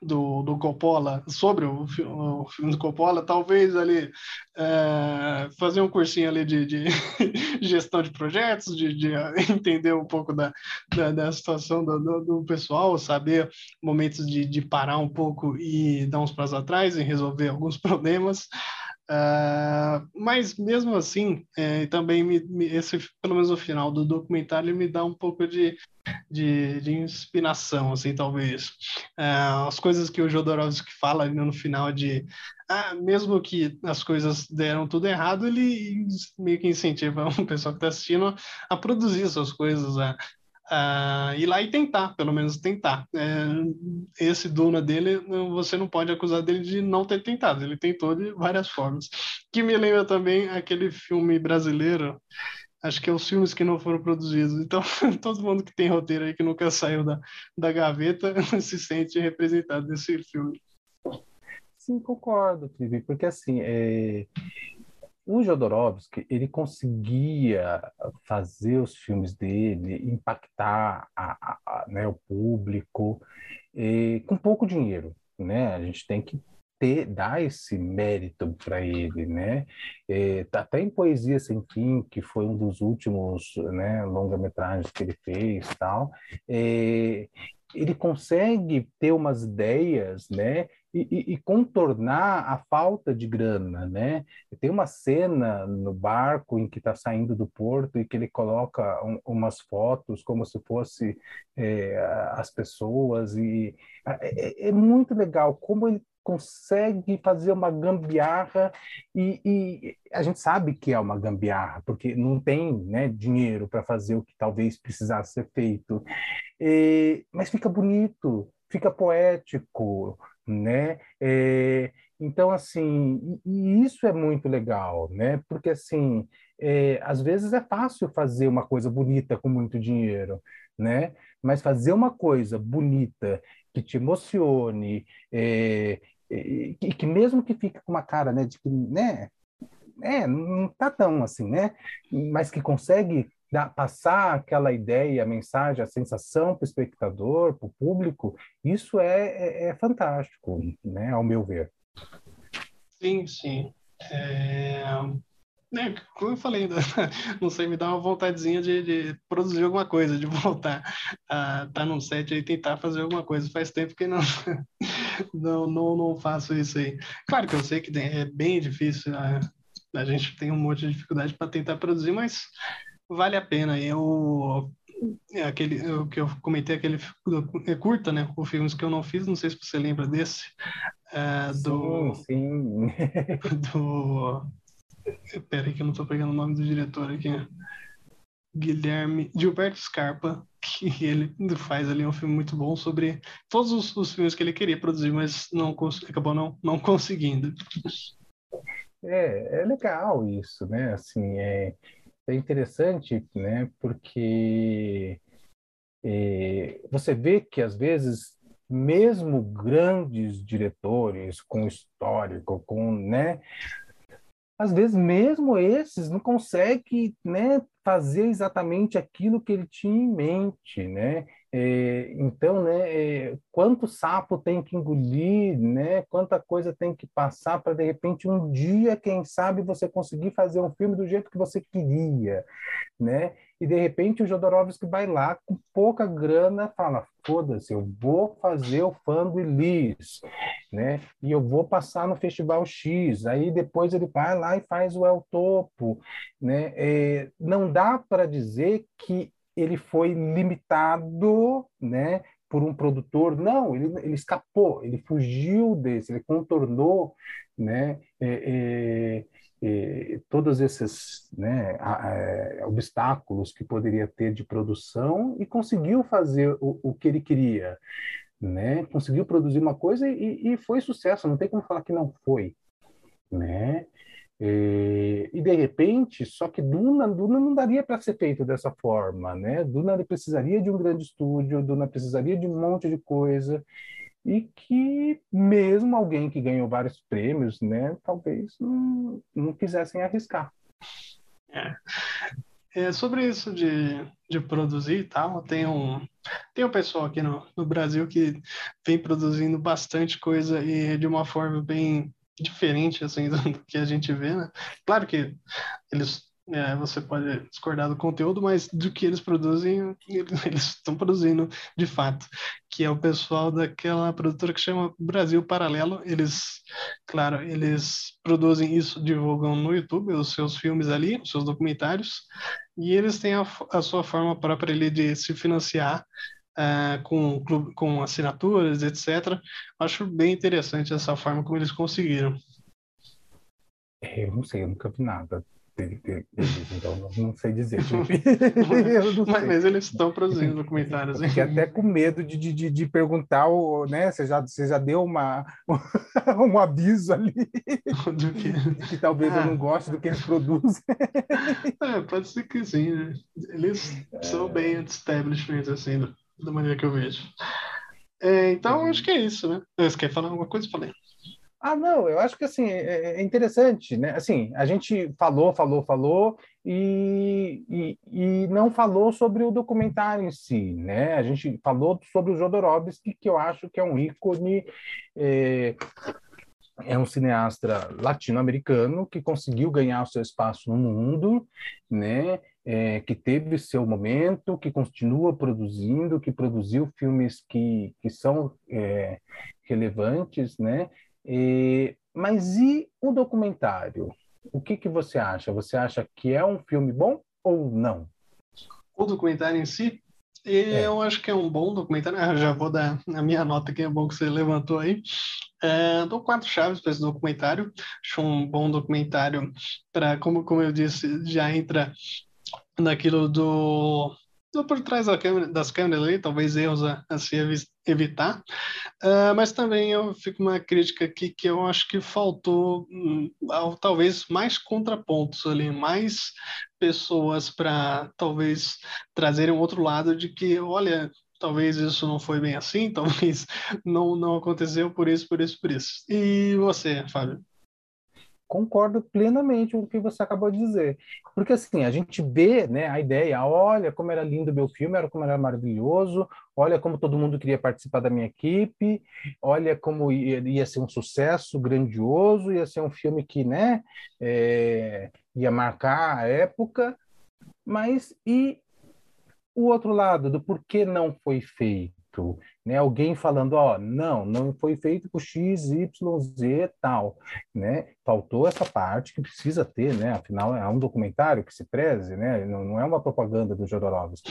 do, do Coppola, sobre o, o filme do Coppola, talvez ali é, fazer um cursinho ali de, de gestão de projetos, de, de, entender um pouco da, da, da situação do, do, do, pessoal, saber momentos de, de parar um pouco e dar uns passos atrás e resolver alguns problemas. Uh, mas mesmo assim, é, também me, me, esse, pelo menos o final do documentário me dá um pouco de, de, de inspiração, assim, talvez. Uh, as coisas que o Jodorowsky fala no final de ah, mesmo que as coisas deram tudo errado, ele meio que incentiva o pessoal que está assistindo a produzir suas coisas, a, uh, ir lá e tentar, pelo menos tentar. É, esse Duna dele, você não pode acusar dele de não ter tentado, ele tentou de várias formas. Que me lembra também aquele filme brasileiro, acho que é os filmes que não foram produzidos. Então, todo mundo que tem roteiro aí que nunca saiu da, da gaveta se sente representado nesse filme. Sim, concordo, Trivi, porque assim, é, o Jodorowsky ele conseguia fazer os filmes dele impactar a, a, né, o público e, com pouco dinheiro, né? A gente tem que ter dar esse mérito para ele, né? É, tá até em Poesia Sem Fim, que foi um dos últimos né, longa-metragens que ele fez, tal. É, ele consegue ter umas ideias, né? E, e, e, contornar a falta de grana, né? Tem uma cena no barco em que está saindo do porto e que ele coloca um, umas fotos como se fosse é, as pessoas e é, é, é, muito legal como ele consegue fazer uma gambiarra e, e, a gente sabe que é uma gambiarra porque não tem né, dinheiro para fazer o que talvez precisasse ser feito, e, mas fica bonito, fica poético, né? É, então, assim, e, isso é muito legal, né? Porque, assim, é, às vezes é fácil fazer uma coisa bonita com muito dinheiro, né? Mas fazer uma coisa bonita que te emocione, é, e que mesmo que fique com uma cara, né, de que, né, é, não tá tão assim, né? Mas que consegue dar, passar aquela ideia, a mensagem, a sensação para o espectador, para o público, isso é, é, é, fantástico, né, ao meu ver. Sim, sim. É... É, como eu falei, não sei, me dá uma vontadezinha de, de, produzir alguma coisa, de voltar a estar tá num set e tentar fazer alguma coisa. Faz tempo que não, não, não, não faço isso aí. Claro que eu sei que é bem difícil, a, a gente tem um monte de dificuldade para tentar produzir, mas vale a pena. Eu é aquele o que eu comentei aquele é curta, né? O filmes que eu não fiz, não sei se você lembra desse é, do sim, sim. do Peraí que eu não estou pegando o nome do diretor aqui. Guilherme Gilberto Scarpa, que ele faz ali um filme muito bom sobre todos os, os filmes que ele queria produzir, mas não acabou não, não conseguindo. É, é legal isso, né? Assim, é, é interessante, né? Porque é, você vê que às vezes mesmo grandes diretores com histórico, com, né, às vezes mesmo esses não consegue né, fazer exatamente aquilo que ele tinha em mente, né? É, então, né, é, quanto sapo tem que engolir, né? Quanta coisa tem que passar para de repente um dia, quem sabe, você conseguir fazer um filme do jeito que você queria, né? E de repente o Jodorowsky vai lá com pouca grana, fala: foda-se, eu vou fazer o do Elis, né? E eu vou passar no Festival X. Aí depois ele vai lá e faz o El Topo, né? É, não dá para dizer que ele foi limitado, né? Por um produtor, não, ele, ele escapou, ele fugiu desse, ele contornou, né? É, é, é todos esses né, é, obstáculos que poderia ter de produção e conseguiu fazer o, o que ele queria, né? Conseguiu produzir uma coisa e, e foi sucesso. Não tem como falar que não foi, né? E, e, de repente, só que Duna, Duna não daria para ser feito dessa forma, né? Duna precisaria de um grande estúdio, Duna precisaria de um monte de coisa e que mesmo alguém que ganhou vários prêmios, né, talvez não, não quisessem arriscar. É. É, sobre isso de, de produzir e tal, tem um, tem um pessoal aqui no, no Brasil que vem produzindo bastante coisa e de uma forma bem diferente assim do que a gente vê, né? Claro que eles é, você pode discordar do conteúdo, mas do que eles produzem, eles estão produzindo de fato, que é o pessoal daquela produtora que chama Brasil Paralelo. Eles, claro, eles produzem isso, divulgam no YouTube os seus filmes ali, os seus documentários, e eles têm a, a sua forma própria ali de se financiar Uh, com, com assinaturas, etc. Acho bem interessante essa forma como eles conseguiram. É, eu não sei, eu nunca vi nada então não sei dizer. não sei. Mas, mas, eles estão produzindo documentários. Fiquei até com medo de, de, de perguntar, né? Você já, você já deu uma, um aviso ali que, que talvez ah. eu não goste do que eles produzem. É, pode ser que sim, né? Eles é... são bem establishment, assim, da maneira que eu vejo. É, então, acho que é isso, né? Você quer falar alguma coisa? Falei. Ah, não, eu acho que assim é, é, é interessante, né? Assim, a gente falou, falou, falou e, e, e, não falou sobre o documentário em si, né? A gente falou sobre o Jodorowsky, que eu acho que é um ícone, é, é um cineasta latino-americano que conseguiu ganhar o seu espaço no mundo, né? É, que teve seu momento, que continua produzindo, que produziu filmes que, que são é, relevantes, né? E, mas e o documentário? O que, que você acha? Você acha que é um filme bom ou não? O documentário em si, é. eu acho que é um bom documentário. Ah, já vou dar a minha nota que é bom que você levantou aí. É, dou quatro chaves para esse documentário. Acho um bom documentário para, como, como eu disse, já entra naquilo do por trás da câmera, das câmeras ali, talvez erros a, a se evitar, uh, mas também eu fico uma crítica aqui que eu acho que faltou um, talvez mais contrapontos ali, mais pessoas para talvez trazerem um outro lado de que, olha, talvez isso não foi bem assim, talvez não, não aconteceu por isso, por isso, por isso. E você, Fábio? Concordo plenamente com o que você acabou de dizer. Porque assim, a gente vê né, a ideia, olha como era lindo meu filme, olha como era maravilhoso, olha como todo mundo queria participar da minha equipe, olha como ia, ia ser um sucesso grandioso, ia ser um filme que né, é, ia marcar a época, mas e o outro lado do porquê não foi feito? Né? Alguém falando, ó, não, não foi feito por X, Y, Z, tal, né? Faltou essa parte que precisa ter, né? Afinal, é um documentário que se preze, né? Não, não é uma propaganda do Jodorowsky.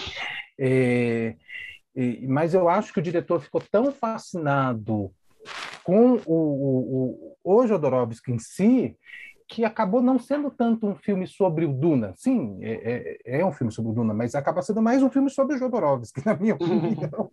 É, é, mas eu acho que o diretor ficou tão fascinado com o, o, o, o Jodorowsky em si que acabou não sendo tanto um filme sobre o Duna. Sim, é, é, é, um filme sobre o Duna, mas acaba sendo mais um filme sobre o Jodorowsky, na minha opinião.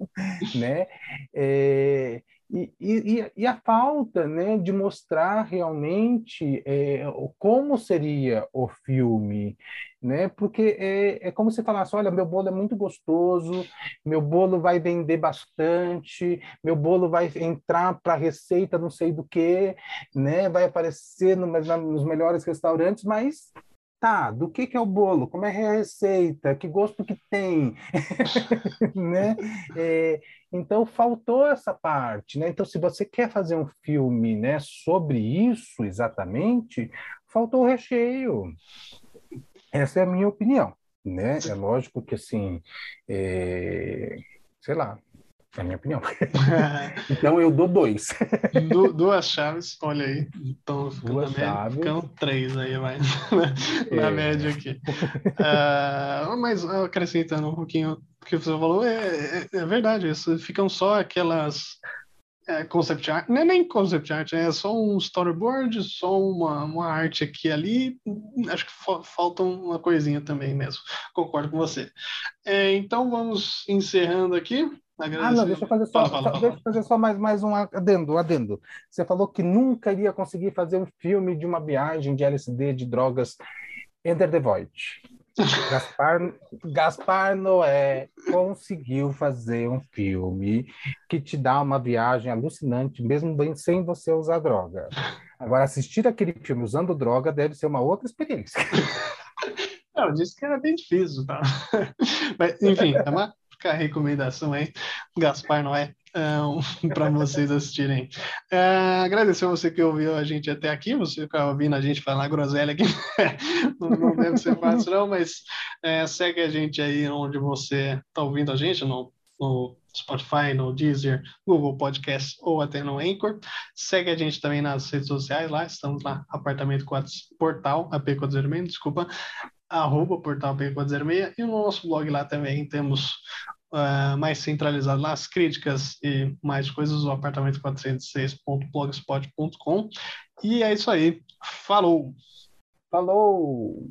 né? É, e, e, e, a falta né, de mostrar realmente é, como seria o filme, né? Porque é, é como se falasse, olha, meu bolo é muito gostoso, meu bolo vai vender bastante, meu bolo vai entrar para receita não sei do que, né? Vai aparecer no, nos melhores restaurantes, mas tá, do que, que é o bolo, como é a receita, que gosto que tem, né? É, então faltou essa parte, né? Então se você quer fazer um filme, né, sobre isso exatamente, faltou o recheio. Essa é a minha opinião, né? É lógico que assim, é... sei lá, é a minha opinião. então eu dou dois. Du duas chaves, olha aí. Então duas chaves. ficam três aí, vai na é. média aqui. Uh, mas acrescentando um pouquinho o que você falou, é, é, é verdade, isso ficam só aquelas é, concept art, não é nem concept art, é só um storyboard, só uma, uma arte aqui e ali. Acho que falta uma coisinha também mesmo. Concordo com você. É, então vamos encerrando aqui. Ah, não, deixa eu fazer só, fala, fala, deixa eu fazer só mais, mais um adendo, adendo. Você falou que nunca iria conseguir fazer um filme de uma viagem de LSD, de drogas, Enter the Void. Gaspar, Gaspar Noé conseguiu fazer um filme que te dá uma viagem alucinante, mesmo bem sem você usar droga. Agora, assistir aquele filme usando droga deve ser uma outra experiência. Não, eu disse que era bem difícil, tá? Mas, enfim, é uma, fica a recomendação aí, Gaspar Noé, um, para vocês assistirem. Uh, agradecer a você que ouviu a gente até aqui, você está ouvindo a gente falar groselha aqui, não, não, deve ser fácil não, mas uh, segue a gente aí onde você está ouvindo a gente, no, no Spotify, no Deezer, Google Podcast ou até no Anchor. Segue a gente também nas redes sociais lá, estamos lá, Apartamento 4, Portal, AP406, desculpa, arroba portal P406 e no nosso blog lá também temos uh, mais centralizado lá as críticas e mais coisas, o apartamento406.blogspot.com. E é isso aí. Falou! Falou!